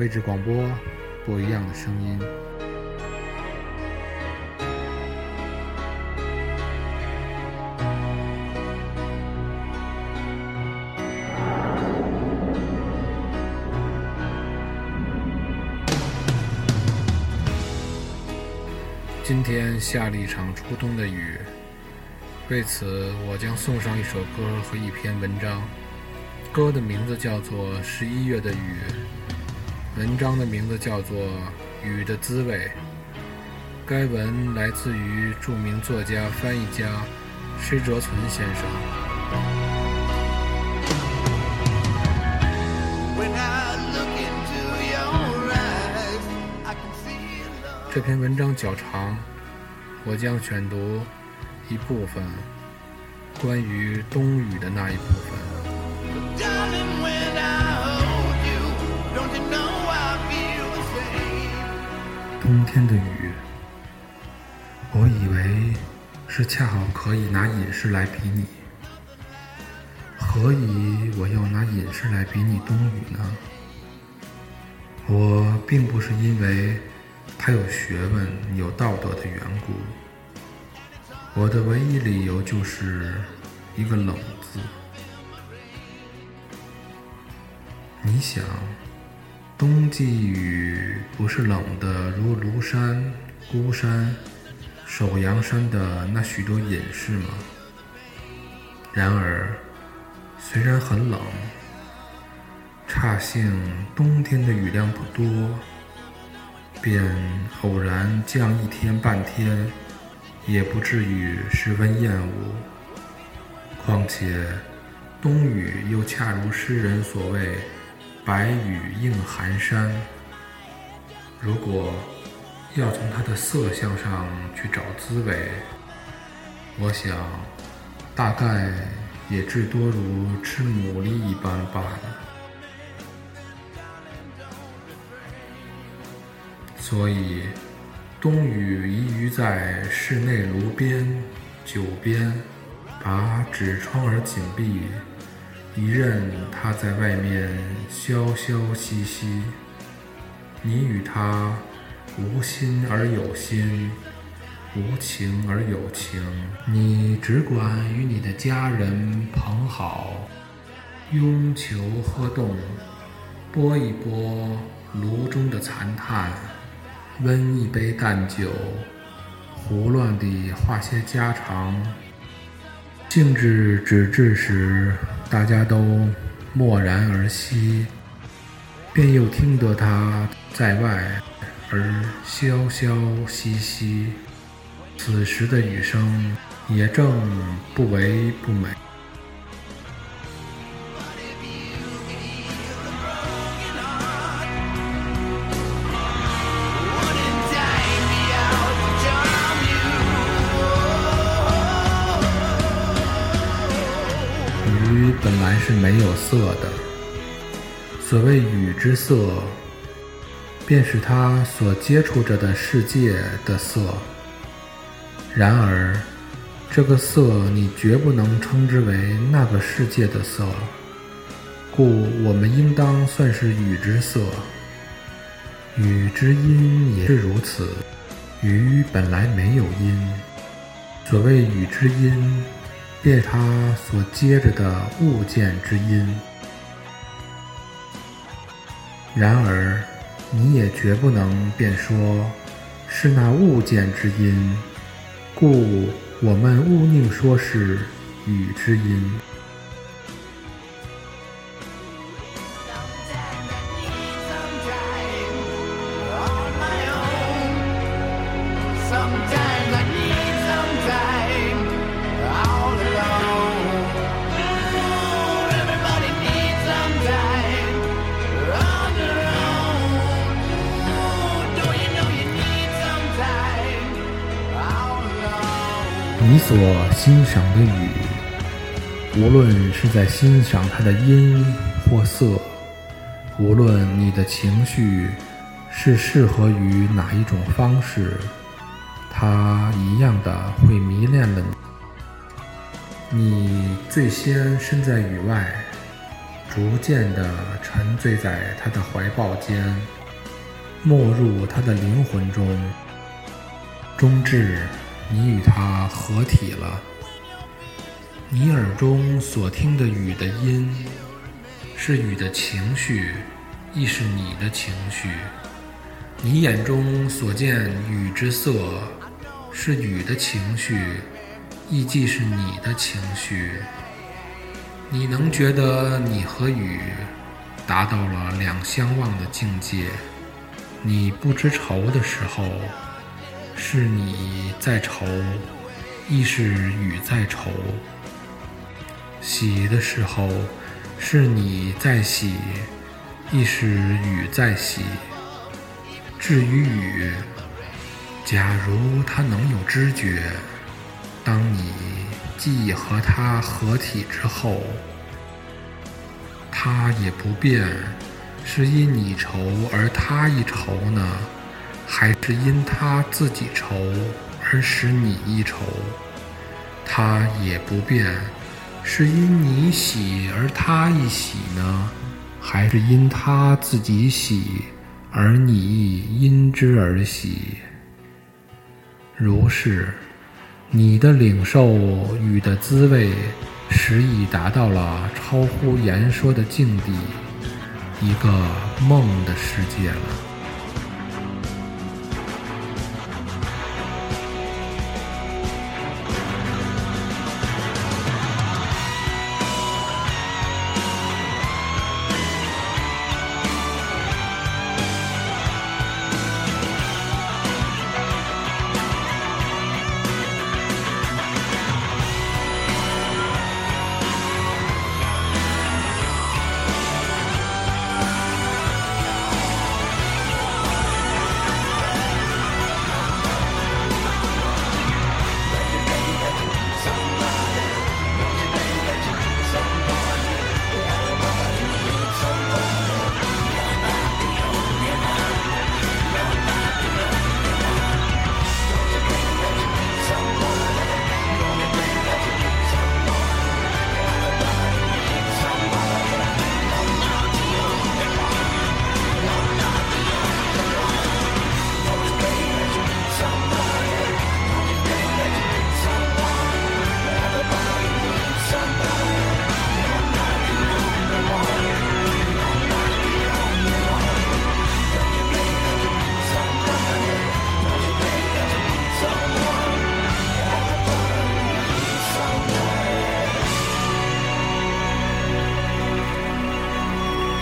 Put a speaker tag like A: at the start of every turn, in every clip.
A: 位置广播，不一样的声音。今天下了一场初冬的雨，为此我将送上一首歌和一篇文章。歌的名字叫做《十一月的雨》，文章的名字叫做《雨的滋味》。该文来自于著名作家、翻译家施哲存先生。这篇文章较长，我将选读一部分，关于冬雨的那一部分。冬天的雨，我以为是恰好可以拿隐士来比拟。何以我要拿隐士来比拟冬雨呢？我并不是因为他有学问、有道德的缘故。我的唯一理由就是一个冷字。你想？冬季雨不是冷的如庐山、孤山、首阳山的那许多隐士吗？然而，虽然很冷，差幸冬天的雨量不多，便偶然降一天半天，也不至于十分厌恶。况且，冬雨又恰如诗人所谓。白雨映寒山。如果要从它的色相上去找滋味，我想大概也至多如吃牡蛎一般罢了。所以，冬雨宜于在室内炉边、酒边，把纸窗儿紧闭。一任他在外面潇潇兮兮，你与他无心而有心，无情而有情。你只管与你的家人朋好，拥球喝动，拨一拨炉中的残炭，温一杯淡酒，胡乱地话些家常。兴致止至时。大家都默然而息，便又听得他在外而萧萧兮兮。此时的雨声也正不为不美。本来是没有色的。所谓雨之色，便是它所接触着的世界的色。然而，这个色你绝不能称之为那个世界的色，故我们应当算是雨之色。雨之音也是如此。雨本来没有音。所谓雨之音。便他所接着的物件之音，然而你也绝不能便说是那物件之音，故我们勿宁说是雨之音。你所欣赏的雨，无论是在欣赏它的音或色，无论你的情绪是适合于哪一种方式，它一样的会迷恋了你。你最先身在雨外，逐渐地沉醉在他的怀抱间，没入他的灵魂中，终至你与他合体了。你耳中所听的雨的音，是雨的情绪，亦是你的情绪；你眼中所见雨之色，是雨的情绪，亦既是你的情绪。你能觉得你和雨达到了两相望的境界？你不知愁的时候，是你在愁，亦是雨在愁。喜的时候，是你在喜，亦是雨在喜。至于雨，假如它能有知觉，当你既和它合体之后，它也不变，是因你愁而它一愁呢，还是因他自己愁而使你一愁？他也不变。是因你喜而他一喜呢，还是因他自己喜而你因之而喜？如是，你的领受与的滋味，实已达到了超乎言说的境地，一个梦的世界了。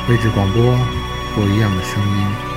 A: 位置广播，不一样的声音。